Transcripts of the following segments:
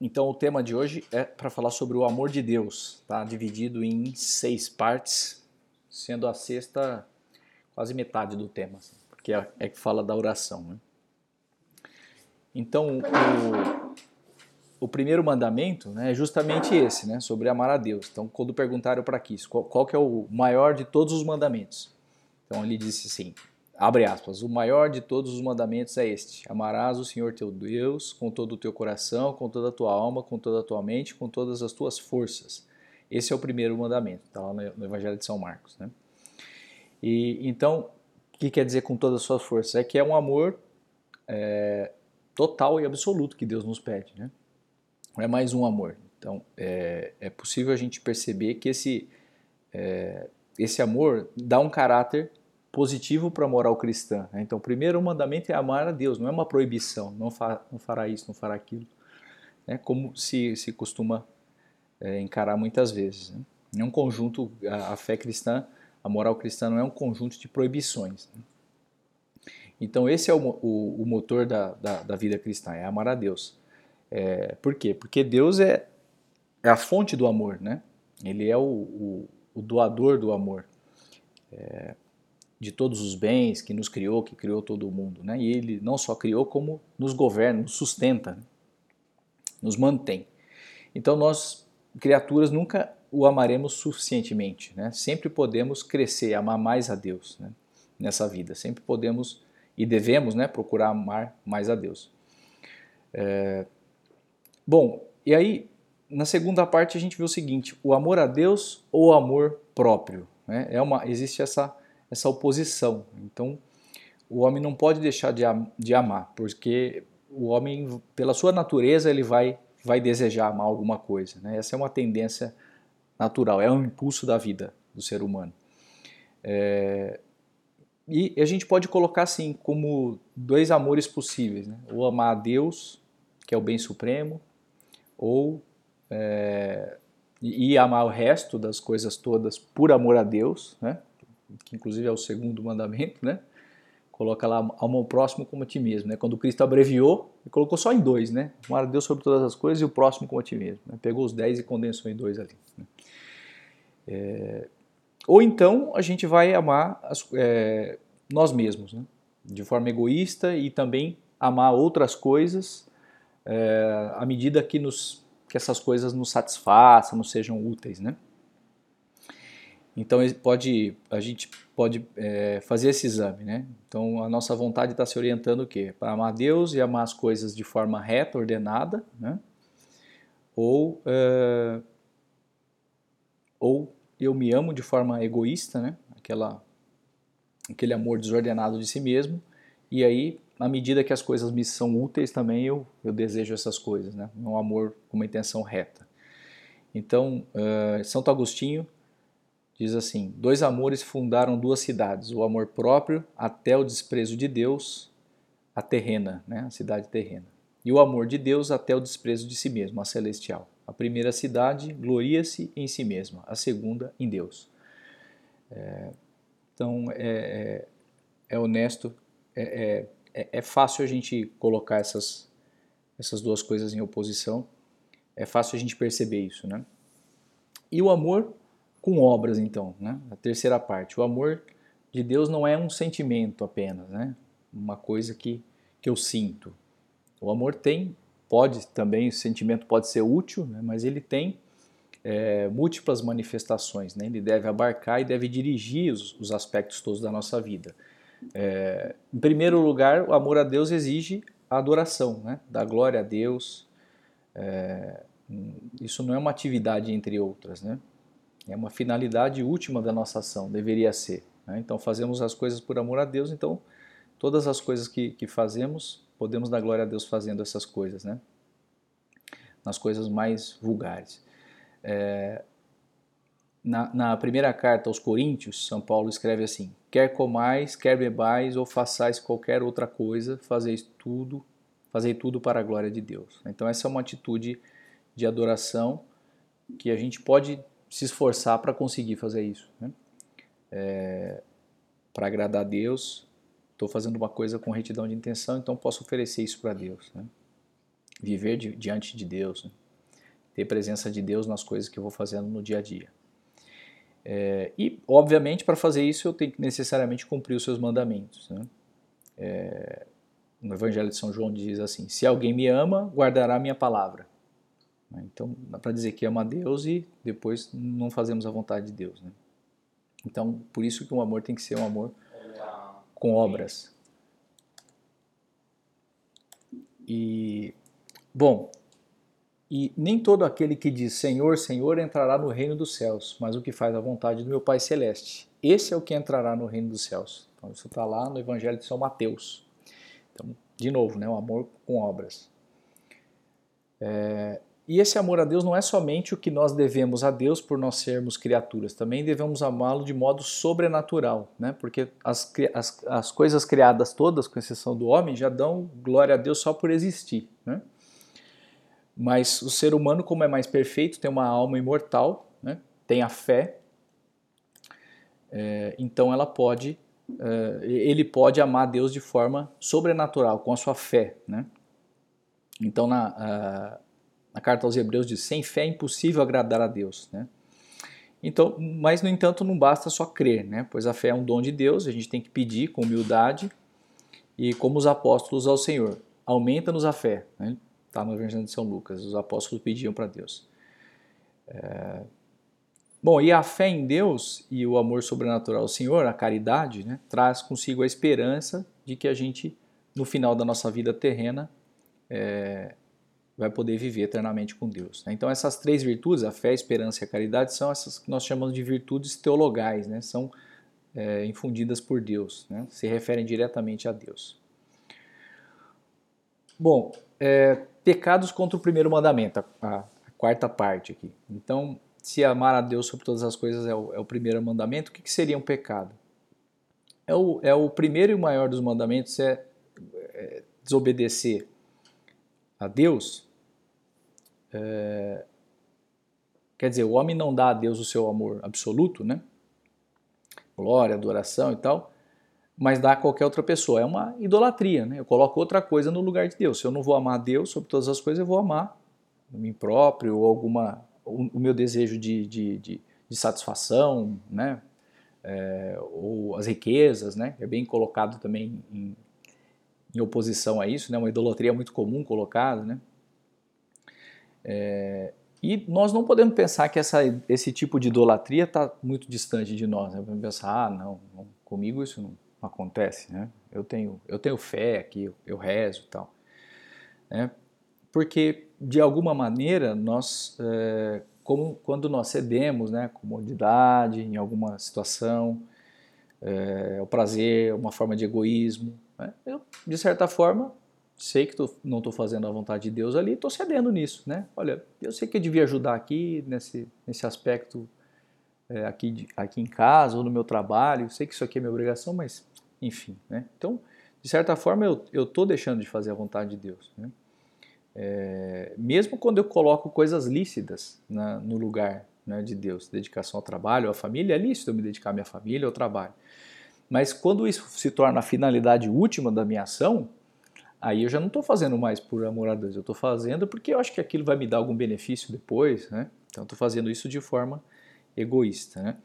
Então o tema de hoje é para falar sobre o amor de Deus, tá? Dividido em seis partes, sendo a sexta quase metade do tema, assim, porque é, é, que fala da oração. Né? Então o, o primeiro mandamento né, é justamente esse, né? Sobre amar a Deus. Então quando perguntaram para Cristo qual, qual que é o maior de todos os mandamentos, então ele disse assim: Abre aspas, o maior de todos os mandamentos é este: amarás o Senhor teu Deus com todo o teu coração, com toda a tua alma, com toda a tua mente, com todas as tuas forças. Esse é o primeiro mandamento, está lá no Evangelho de São Marcos. Né? E Então, o que quer dizer com todas as suas forças? É que é um amor é, total e absoluto que Deus nos pede. Né? Não é mais um amor. Então, é, é possível a gente perceber que esse, é, esse amor dá um caráter positivo para a moral cristã. Né? Então, o primeiro mandamento é amar a Deus, não é uma proibição, não, fa não fará isso, não fará aquilo, né? como se, se costuma é, encarar muitas vezes. Né? É um conjunto, a, a, fé cristã, a moral cristã não é um conjunto de proibições. Né? Então, esse é o, o, o motor da, da, da, vida cristã, é amar a Deus. É, por quê? Porque Deus é, é a fonte do amor, né? Ele é o, o, o doador do amor. É, de todos os bens, que nos criou, que criou todo mundo. Né? E ele não só criou, como nos governa, nos sustenta, nos mantém. Então nós, criaturas, nunca o amaremos suficientemente. Né? Sempre podemos crescer, amar mais a Deus né? nessa vida. Sempre podemos e devemos né, procurar amar mais a Deus. É... Bom, e aí na segunda parte a gente vê o seguinte: o amor a Deus ou o amor próprio. Né? É uma, existe essa essa oposição. Então, o homem não pode deixar de, de amar, porque o homem, pela sua natureza, ele vai, vai desejar amar alguma coisa. Né? Essa é uma tendência natural, é um impulso da vida do ser humano. É, e a gente pode colocar assim como dois amores possíveis, né? ou amar a Deus, que é o bem supremo, ou é, e amar o resto das coisas todas por amor a Deus, né? Que inclusive é o segundo mandamento, né? Coloca lá ao próximo como a ti mesmo, né? Quando Cristo abreviou, ele colocou só em dois, né? Amar a Deus sobre todas as coisas e o próximo como a ti mesmo. Né? Pegou os dez e condensou em dois ali. Né? É... Ou então a gente vai amar as, é, nós mesmos, né? de forma egoísta e também amar outras coisas é, à medida que, nos, que essas coisas nos satisfaçam, nos sejam úteis, né? Então pode, a gente pode é, fazer esse exame, né? Então a nossa vontade está se orientando o quê? Para amar Deus e amar as coisas de forma reta, ordenada, né? Ou, é, ou eu me amo de forma egoísta, né? Aquela, aquele amor desordenado de si mesmo. E aí, na medida que as coisas me são úteis também, eu, eu desejo essas coisas, né? Um amor com uma intenção reta. Então, uh, Santo Agostinho Diz assim: Dois amores fundaram duas cidades, o amor próprio até o desprezo de Deus, a terrena, né, a cidade terrena, e o amor de Deus até o desprezo de si mesmo, a celestial. A primeira cidade gloria-se em si mesma, a segunda em Deus. É, então é, é, é honesto, é, é, é, fácil a gente colocar essas, essas duas coisas em oposição, é fácil a gente perceber isso, né? E o amor com obras, então, né? A terceira parte, o amor de Deus não é um sentimento apenas, né? Uma coisa que, que eu sinto. O amor tem, pode também, o sentimento pode ser útil, né? mas ele tem é, múltiplas manifestações, né? Ele deve abarcar e deve dirigir os, os aspectos todos da nossa vida. É, em primeiro lugar, o amor a Deus exige a adoração, né? Da glória a Deus. É, isso não é uma atividade entre outras, né? É uma finalidade última da nossa ação, deveria ser. Né? Então fazemos as coisas por amor a Deus, então todas as coisas que, que fazemos, podemos dar glória a Deus fazendo essas coisas, né? nas coisas mais vulgares. É, na, na, primeira carta aos Coríntios, São Paulo escreve assim: Quer comais, quer bebais ou façais qualquer outra coisa, fazeis tudo, fazei tudo para a glória de Deus. Então essa é uma atitude de adoração que a gente pode se esforçar para conseguir fazer isso. Né? É, para agradar a Deus, estou fazendo uma coisa com retidão de intenção, então posso oferecer isso para Deus. Né? viver di diante de Deus, né? ter presença de Deus nas coisas que eu vou fazendo no dia a dia. É, e, obviamente, para fazer isso eu tenho que necessariamente cumprir os seus mandamentos. Né? É, no Evangelho de São João diz assim: Se alguém me ama, guardará a minha palavra. Né? Então, para dizer que ama a Deus e depois não fazemos a vontade de Deus. Né? Então, por isso que o amor tem que ser um amor com obras. E, bom, e nem todo aquele que diz Senhor, Senhor entrará no reino dos céus, mas o que faz a vontade do meu Pai Celeste. Esse é o que entrará no reino dos céus. Então, isso está lá no Evangelho de São Mateus. Então, de novo, né, o amor com obras. É, e esse amor a Deus não é somente o que nós devemos a Deus por nós sermos criaturas, também devemos amá-lo de modo sobrenatural, né? porque as, as, as, coisas criadas todas, com exceção do homem, já dão glória a Deus só por existir. Né? Mas o ser humano, como é mais perfeito, tem uma alma imortal, né? tem a fé, é, então ela pode, é, ele pode amar a Deus de forma sobrenatural, com a sua fé. Né? Então, na, a carta aos Hebreus diz: sem fé é impossível agradar a Deus, né? Então, mas no entanto não basta só crer, né? Pois a fé é um dom de Deus, a gente tem que pedir com humildade e como os apóstolos ao Senhor, aumenta-nos a fé, né? Está no Evangelho de São Lucas, os apóstolos pediam para Deus. É... Bom, e a fé em Deus e o amor sobrenatural ao Senhor, a caridade, né, traz consigo a esperança de que a gente, no final da nossa vida terrena, é, vai poder viver eternamente com Deus. Né? Então essas três virtudes, a fé, a esperança e a caridade, são essas que nós chamamos de virtudes teologais, né? são é, infundidas por Deus, né? se referem diretamente a Deus. Bom, é, pecados contra o primeiro mandamento, a, a, quarta parte aqui. Então, se amar a Deus sobre todas as coisas é o, é o primeiro mandamento, o que, que, seria um pecado? É o, é o primeiro e maior dos mandamentos é, é desobedecer a Deus é, quer dizer, o homem não dá a Deus o seu amor absoluto, né? Glória, adoração e tal, mas dá a qualquer outra pessoa. É uma idolatria, né? Eu coloco outra coisa no lugar de Deus. Se eu não vou amar a Deus sobre todas as coisas, eu vou amar a mim próprio ou alguma o, meu desejo de, de, de, de satisfação, né? É, ou as riquezas, né? É bem colocado também em, em oposição a isso, né? Uma idolatria muito comum colocada, né? É, e nós não podemos pensar que essa, esse tipo de idolatria está muito distante de nós. Né? Vamos pensar, ah, não, não, comigo isso não acontece, né? Eu tenho, eu tenho fé aqui, eu, eu rezo e tal. Né? Porque, de alguma maneira, nós, é, como, quando nós cedemos, né, comodidade em alguma situação, é, o prazer, uma forma de egoísmo, né? eu, de certa forma, sei que tô, não estou fazendo a vontade de Deus ali, estou cedendo nisso, né? Olha, eu sei que eu devia ajudar aqui nesse, nesse aspecto é, aqui, aqui em casa ou no meu trabalho, sei que isso aqui é minha obrigação, mas enfim, né? Então, de certa forma, eu estou deixando de fazer a vontade de Deus, né? É, mesmo quando eu coloco coisas lícitas no lugar né, de Deus, dedicação ao trabalho, à família, é lícito eu me dedicar à minha família, ao trabalho. Mas quando isso se torna a finalidade última da minha ação, aí eu já não estou fazendo mais por amor a Deus, eu estou fazendo porque eu acho que aquilo vai me dar algum benefício depois, né? Então estou fazendo isso de forma egoísta, né?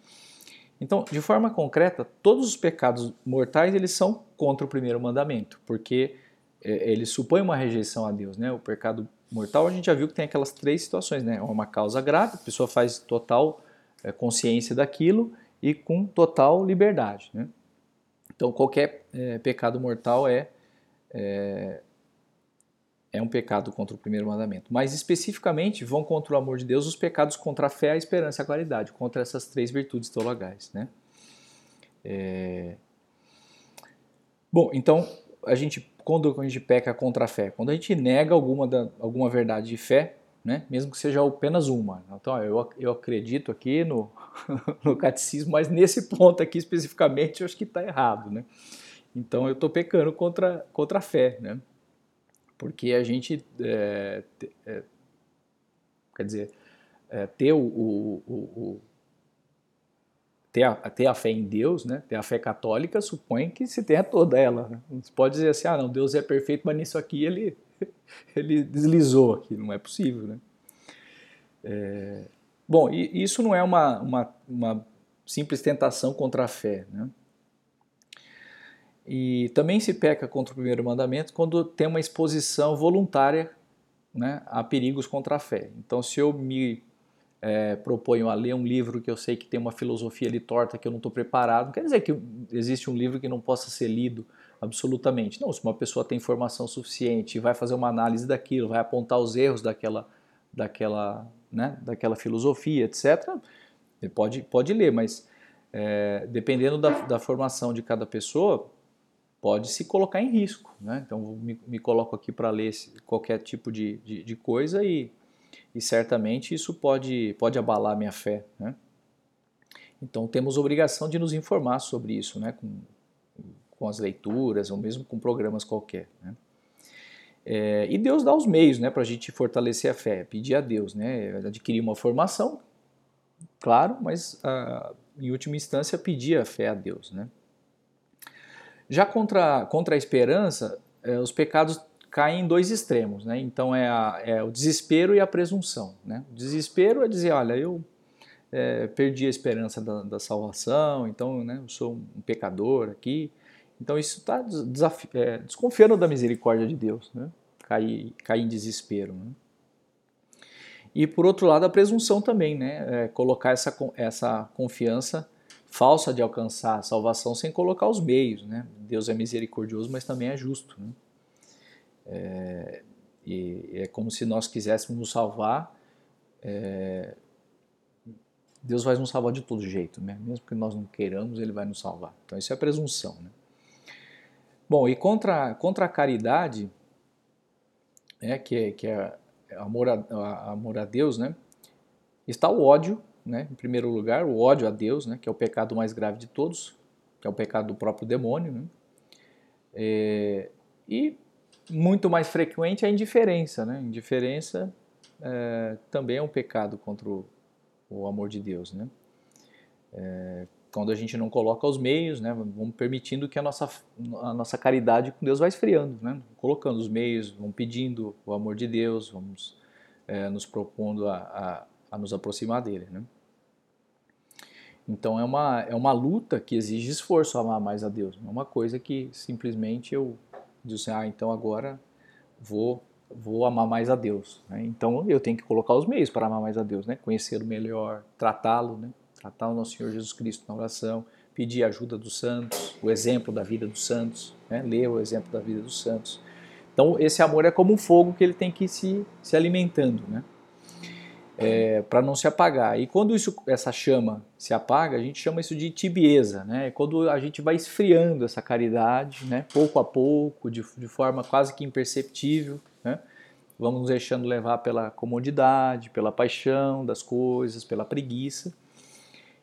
Então, de forma concreta, todos os pecados mortais eles são contra o primeiro mandamento, porque é, eles supõem uma rejeição a Deus, né? O pecado mortal a gente já viu que tem aquelas três situações, né? É uma causa grave, a pessoa faz total é, consciência daquilo e com total liberdade, né? Então, qualquer é, pecado mortal é é, é um pecado contra o primeiro mandamento. Mas especificamente vão contra o amor de Deus os pecados contra a fé, a esperança e a caridade, contra essas três virtudes teologais. Né? É... Bom, então a gente quando a gente peca contra a fé, quando a gente nega alguma, da, alguma verdade de fé, né? mesmo que seja apenas uma. Então, eu, eu acredito aqui no, no catecismo, mas nesse ponto aqui especificamente eu acho que está errado. Né? Então eu estou pecando contra, contra a fé, né? Porque a gente, é, é, quer dizer, é, ter o, o, o, ter a, ter a fé em Deus, né? ter a fé católica, supõe que se tenha toda ela. Né? Você pode dizer assim, ah, não, Deus é perfeito, mas nisso aqui ele, ele deslizou aqui, não é possível. Né? É, bom, e isso não é uma, uma, uma simples tentação contra a fé. Né? E também se peca contra o primeiro mandamento quando tem uma exposição voluntária né, a perigos contra a fé. Então, se eu me é, proponho a ler um livro que eu sei que tem uma filosofia ali torta que eu não estou preparado, não quer dizer que existe um livro que não possa ser lido absolutamente. Não, se uma pessoa tem informação suficiente vai fazer uma análise daquilo, vai apontar os erros daquela, daquela, né, daquela filosofia, etc., pode, pode ler, mas é, dependendo da, da formação de cada pessoa, pode se colocar em risco. Né? Então, me, me coloco aqui para ler qualquer tipo de, de, de, coisa e, e certamente isso pode, pode abalar minha fé. Né? Então, temos obrigação de nos informar sobre isso, né? com, com as leituras ou mesmo com programas qualquer. Né? É, e Deus dá os meios né, para a gente fortalecer a fé, pedir a Deus, né, adquirir uma formação, claro, mas ah, em última instância pedir a fé a Deus. Né? Já contra, contra a esperança, é, os pecados caem em dois extremos, né? Então é, a, é, o desespero e a presunção, né? O desespero é dizer, olha, eu é, perdi a esperança da, da, salvação, então né, eu sou um pecador aqui. Então isso está é, desconfiando da misericórdia de Deus, né? Cair, cair em desespero, né? E por outro lado a presunção também, né? É colocar essa, essa confiança falsa de alcançar a salvação sem colocar os meios. Né? Deus é misericordioso, mas também é justo. Né? É, e é como se nós quiséssemos nos salvar, é, Deus vai nos salvar de todo jeito, né? mesmo que nós não queiramos, Ele vai nos salvar. Então isso é presunção. Né? Bom, e contra, contra a caridade, é, que, é, que é amor a, amor a Deus, né? está o ódio né? Em primeiro lugar, o ódio a Deus, né? Que é o pecado mais grave de todos, que é o pecado do próprio demônio, né? É, e muito mais frequente a indiferença, né? Indiferença é, também é um pecado contra o, o amor de Deus, né? É, quando a gente não coloca os meios, né, vamos permitindo que a nossa, a nossa caridade com Deus vai esfriando, né, colocando os meios, vamos pedindo o amor de Deus, vamos é, nos propondo a, a, a, nos aproximar dele. Né. Então é uma, é uma luta que exige esforço amar mais a Deus. Não é uma coisa que simplesmente eu digo assim, ah, então agora vou, vou amar mais a Deus. Né? Então eu tenho que colocar os meios para amar mais a Deus, né? conhecê-lo melhor, tratá-lo, né? tratar o nosso Senhor Jesus Cristo na oração, pedir a ajuda dos santos, o exemplo da vida dos santos, né? ler o exemplo da vida dos santos. Então esse amor é como um fogo que ele tem que ir se, se alimentando. Né? É, para não se apagar. E quando isso, essa chama se apaga, a gente chama isso de tibieza, né? É quando a gente vai esfriando essa caridade, né? pouco a pouco, de, de forma quase que imperceptível, né? vamos nos deixando levar pela comodidade, pela paixão das coisas, pela preguiça.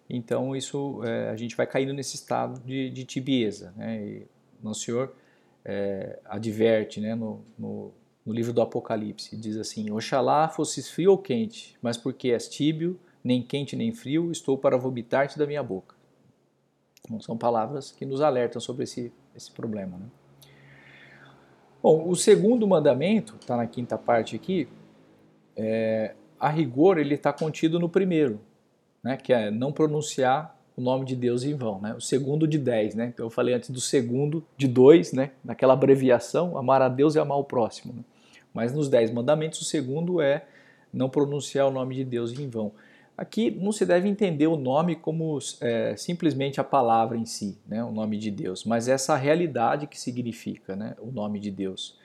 Então isso é, a gente vai caindo nesse estado de, de tibieza. Né? E Nosso Senhor é, adverte né, no, no no livro do Apocalipse. Diz assim: Oxalá fosses frio ou quente, mas porque és tíbio, nem quente nem frio, estou para vomitar-te da minha boca. Então, são palavras que nos alertam sobre esse, esse problema. Né? Bom, o segundo mandamento, está na quinta parte aqui, é, a rigor ele está contido no primeiro, né, que é não pronunciar o nome de Deus em vão, né? O segundo de dez, né? Então eu falei antes do segundo de dois, né? Naquela abreviação, amar a Deus e amar o próximo. Né? Mas nos Dez Mandamentos, o segundo é não pronunciar o nome de Deus em vão. Aqui não se deve entender o nome como é, simplesmente a palavra em si, né, o nome de Deus, mas essa realidade que significa né, o nome de Deus.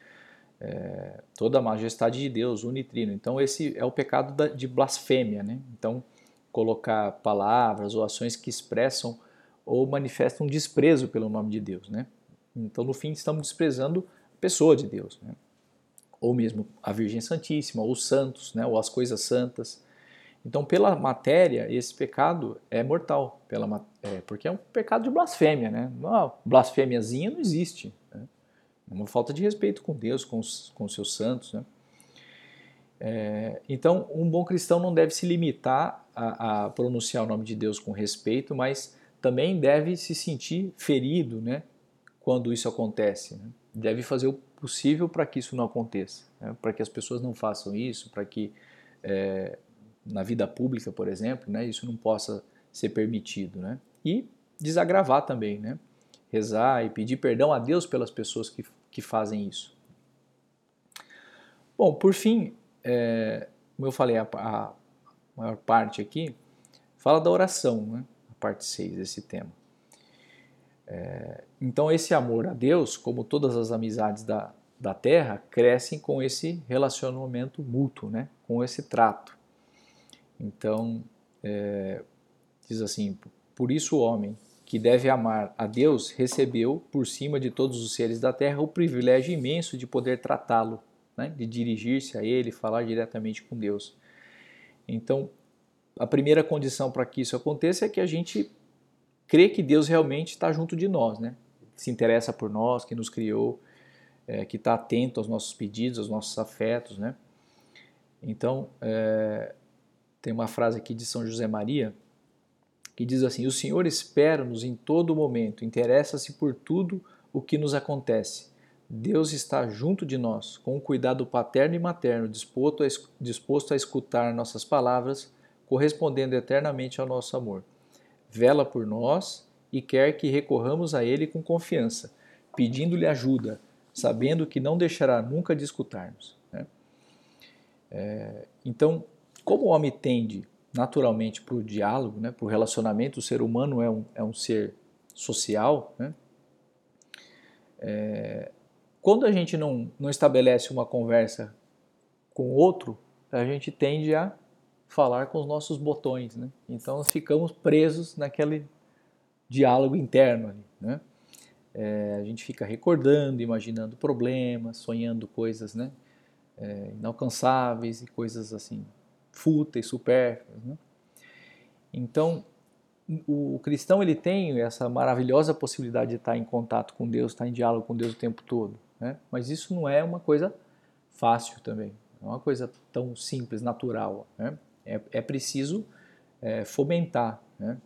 É, toda a majestade de Deus, unitrino. Então, esse é o pecado da, de blasfêmia. Né? Então, colocar palavras ou ações que expressam ou manifestam desprezo pelo nome de Deus. Né? Então, no fim, estamos desprezando a pessoa de Deus. Né? ou mesmo a Virgem Santíssima, ou os santos, né, ou as coisas santas. Então, pela matéria, esse pecado é mortal, pela, é, porque é um pecado de blasfêmia. Né? Uma blasfêmiazinha não existe. Né? É uma falta de respeito com Deus, com os, com os seus santos. Né? É, então, um bom cristão não deve se limitar a, a, pronunciar o nome de Deus com respeito, mas também deve se sentir ferido né, quando isso acontece. Né? Deve fazer o possível para que isso não aconteça, né? para que as pessoas não façam isso, para que é, na vida pública, por exemplo, né, isso não possa ser permitido. Né? E desagravar também, né? rezar e pedir perdão a Deus pelas pessoas que, que fazem isso. Bom, por fim, é, como eu falei, a, a, maior parte aqui fala da oração, né? a parte 6 desse tema. É, então, esse amor a Deus, como todas as amizades da, da terra, crescem com esse relacionamento mútuo, né? com esse trato. Então, é, diz assim: por isso o homem que deve amar a Deus recebeu, por cima de todos os seres da terra, o privilégio imenso de poder tratá-lo, né? de dirigir-se a Ele, falar diretamente com Deus. Então, a primeira condição para que isso aconteça é que a gente crê que Deus realmente está junto de nós, né? se interessa por nós, que nos criou, é, que está atento aos nossos pedidos, aos nossos afetos. Né? Então, é, tem uma frase aqui de São José Maria que diz assim: O Senhor espera-nos em todo momento, interessa-se por tudo o que nos acontece. Deus está junto de nós, com um cuidado paterno e materno, disposto a, disposto a escutar nossas palavras, correspondendo eternamente ao nosso amor. Vela por nós e quer que recorramos a Ele com confiança, pedindo-lhe ajuda, sabendo que não deixará nunca de escutar-nos. Né? É, então, como o homem tende naturalmente para o diálogo, né, para o relacionamento. O ser humano é um, é um ser social. Né? É, quando a gente não, não estabelece uma conversa com outro, a gente tende a falar com os nossos botões. Né? Então ficamos presos naquele diálogo interno. Ali, né? É, a gente fica recordando, imaginando problemas, sonhando coisas né? É, inalcançáveis e coisas assim fúteis, supérfluas. Né? Então, o cristão ele tem essa maravilhosa possibilidade de estar em contato com Deus, estar em diálogo com Deus o tempo todo. Né? Mas isso não é uma coisa fácil também, não é uma coisa tão simples, natural. Né? É, é, preciso é, fomentar, né?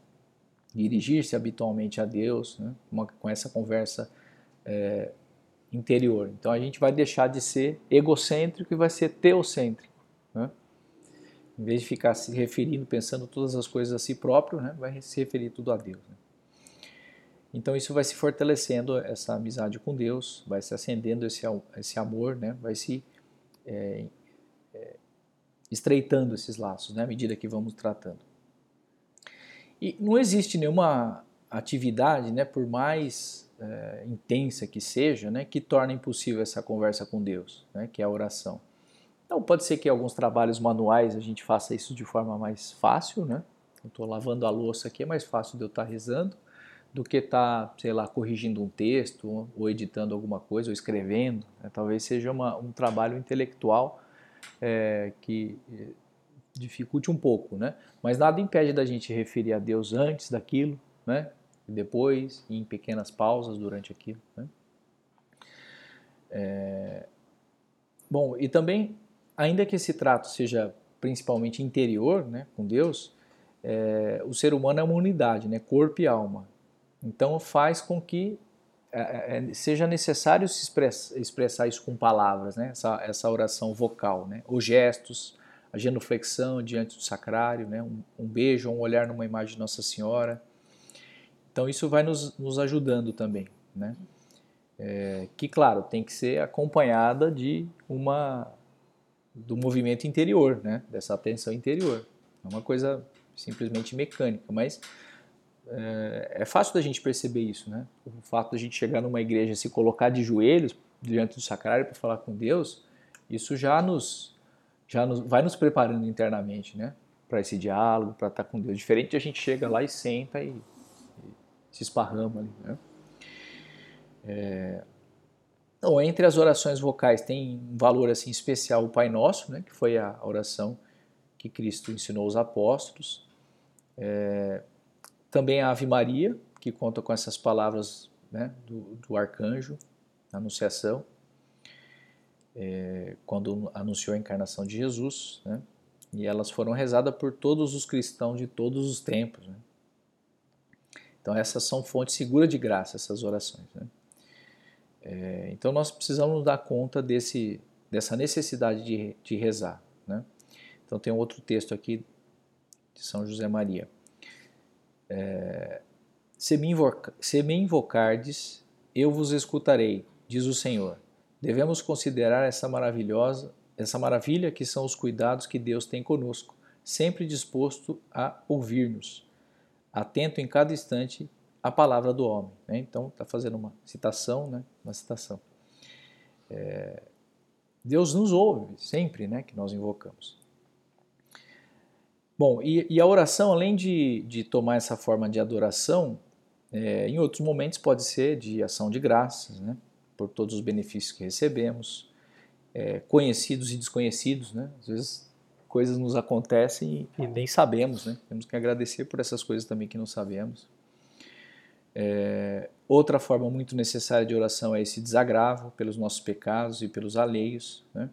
dirigir-se habitualmente a Deus né? uma, com essa conversa é, interior. Então a gente vai deixar de ser egocêntrico e vai ser teocêntrico. Né? Em vez de ficar se referindo, pensando todas as coisas a si próprio, né, vai se referir tudo a Deus. Né? Então isso vai se fortalecendo essa amizade com Deus, vai se acendendo esse, esse amor, né, vai se é, é, estreitando esses laços né, à medida que vamos tratando. E não existe nenhuma atividade, né, por mais é, intensa que seja, né, que torne impossível essa conversa com Deus, né, que é a oração. Então pode ser que alguns trabalhos manuais a gente faça isso de forma mais fácil, né? Eu estou lavando a louça aqui, é mais fácil de eu estar tá rezando do que estar, tá, sei lá, corrigindo um texto ou editando alguma coisa ou escrevendo. Né? Talvez seja uma, um trabalho intelectual é, que é, dificulte um pouco, né? Mas nada impede da gente referir a Deus antes daquilo, né? E depois, em pequenas pausas durante aquilo, né? É... Bom, e também ainda que esse trato seja principalmente interior, né, com Deus, é, o ser humano é uma unidade, né, corpo e alma. Então faz com que é, é, seja necessário se express, expressar isso com palavras, né, essa, essa oração vocal, né, os gestos, a genuflexão diante do sacrário, né, um, um beijo, um olhar numa imagem de Nossa Senhora. Então isso vai nos, nos ajudando também, né? É, que claro tem que ser acompanhada de uma do movimento interior, né? dessa atenção interior. É uma coisa simplesmente mecânica, mas é, é, fácil da gente perceber isso. Né? O fato de a gente chegar numa igreja e se colocar de joelhos diante do sacrário para falar com Deus, isso já nos, já nos, vai nos preparando internamente né? para esse diálogo, para estar com Deus. Diferente a gente chega lá e senta e, e se esparrama ali. Né? É, então, entre as orações vocais tem um valor assim especial o Pai Nosso, né, que foi a oração que Cristo ensinou aos apóstolos. É, também a Ave Maria, que conta com essas palavras né, do, do arcanjo, na Anunciação. é, quando anunciou a encarnação de Jesus, né? E elas foram rezadas por todos os cristãos de todos os tempos. Né? Então essas são fontes seguras de graça, essas orações. Né? É, então nós precisamos dar conta desse, dessa necessidade de, de rezar. Né? Então tem um outro texto aqui de São José Maria. É, se, me invoca, se me invocardes, eu vos escutarei, diz o Senhor. Devemos considerar essa maravilhosa, essa maravilha que são os cuidados que Deus tem conosco, sempre disposto a ouvir-nos, atento em cada instante à palavra do homem. Né? Então está fazendo uma citação, né? uma citação. É, Deus nos ouve sempre, né? Que nós invocamos. Bom, e, e, a oração, além de, de tomar essa forma de adoração, é, em outros momentos pode ser de ação de graças, né? Por todos os benefícios que recebemos, é, conhecidos e desconhecidos, né? Às vezes coisas nos acontecem e, e, nem sabemos, né? Temos que agradecer por essas coisas também que não sabemos. É, outra forma muito necessária de oração é esse desagravo pelos nossos pecados e pelos alheios, né?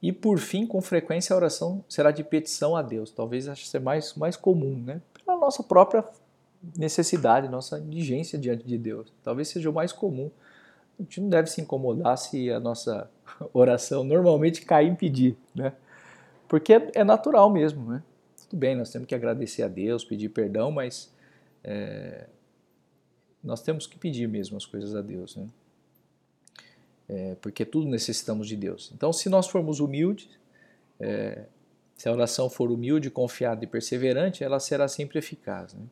E por fim, com frequência, a oração será de petição a Deus. Talvez acho ser mais, mais comum, né? Pela nossa própria necessidade, nossa indigência diante de Deus. Talvez seja o mais comum. A gente não deve se incomodar se a nossa oração normalmente cair em pedir, né? Porque é, é natural mesmo, né? Tudo bem, nós temos que agradecer a Deus, pedir perdão, mas é, nós temos que pedir mesmo as coisas a Deus, né? É, porque tudo necessitamos de Deus. Então, se nós formos humildes, é, se a oração for humilde, confiada e perseverante, ela será sempre eficaz. Né?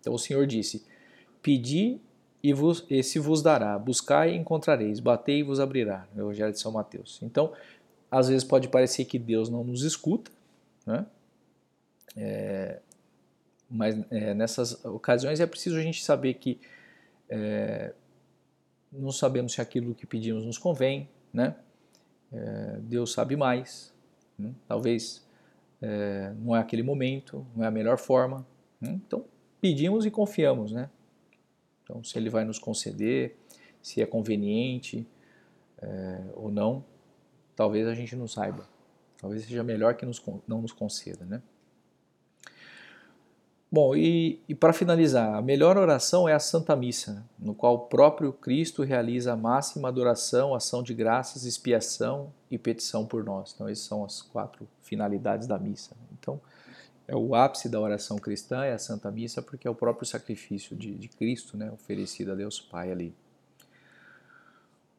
Então, o Senhor disse: Pedi e, vos, e se vos dará, buscai e encontrareis, batei e vos abrirá. No Evangelho de São Mateus. Então, às vezes pode parecer que Deus não nos escuta, né? É, mas é, nessas ocasiões é preciso a gente saber que é, não sabemos se aquilo que pedimos nos convém, né? É, Deus sabe mais, né? talvez é, não é aquele momento, não é a melhor forma. Né? Então pedimos e confiamos, né? Então se Ele vai nos conceder, se é conveniente é, ou não, talvez a gente não saiba. Talvez seja melhor que nos, não nos conceda, né? Bom, e, e para finalizar, a melhor oração é a Santa Missa, no qual o próprio Cristo realiza a máxima adoração, ação de graças, expiação e petição por nós. Então, essas são as quatro finalidades da missa. Então, é o ápice da oração cristã, é a Santa Missa, porque é o próprio sacrifício de, de Cristo, né, oferecido a Deus Pai ali.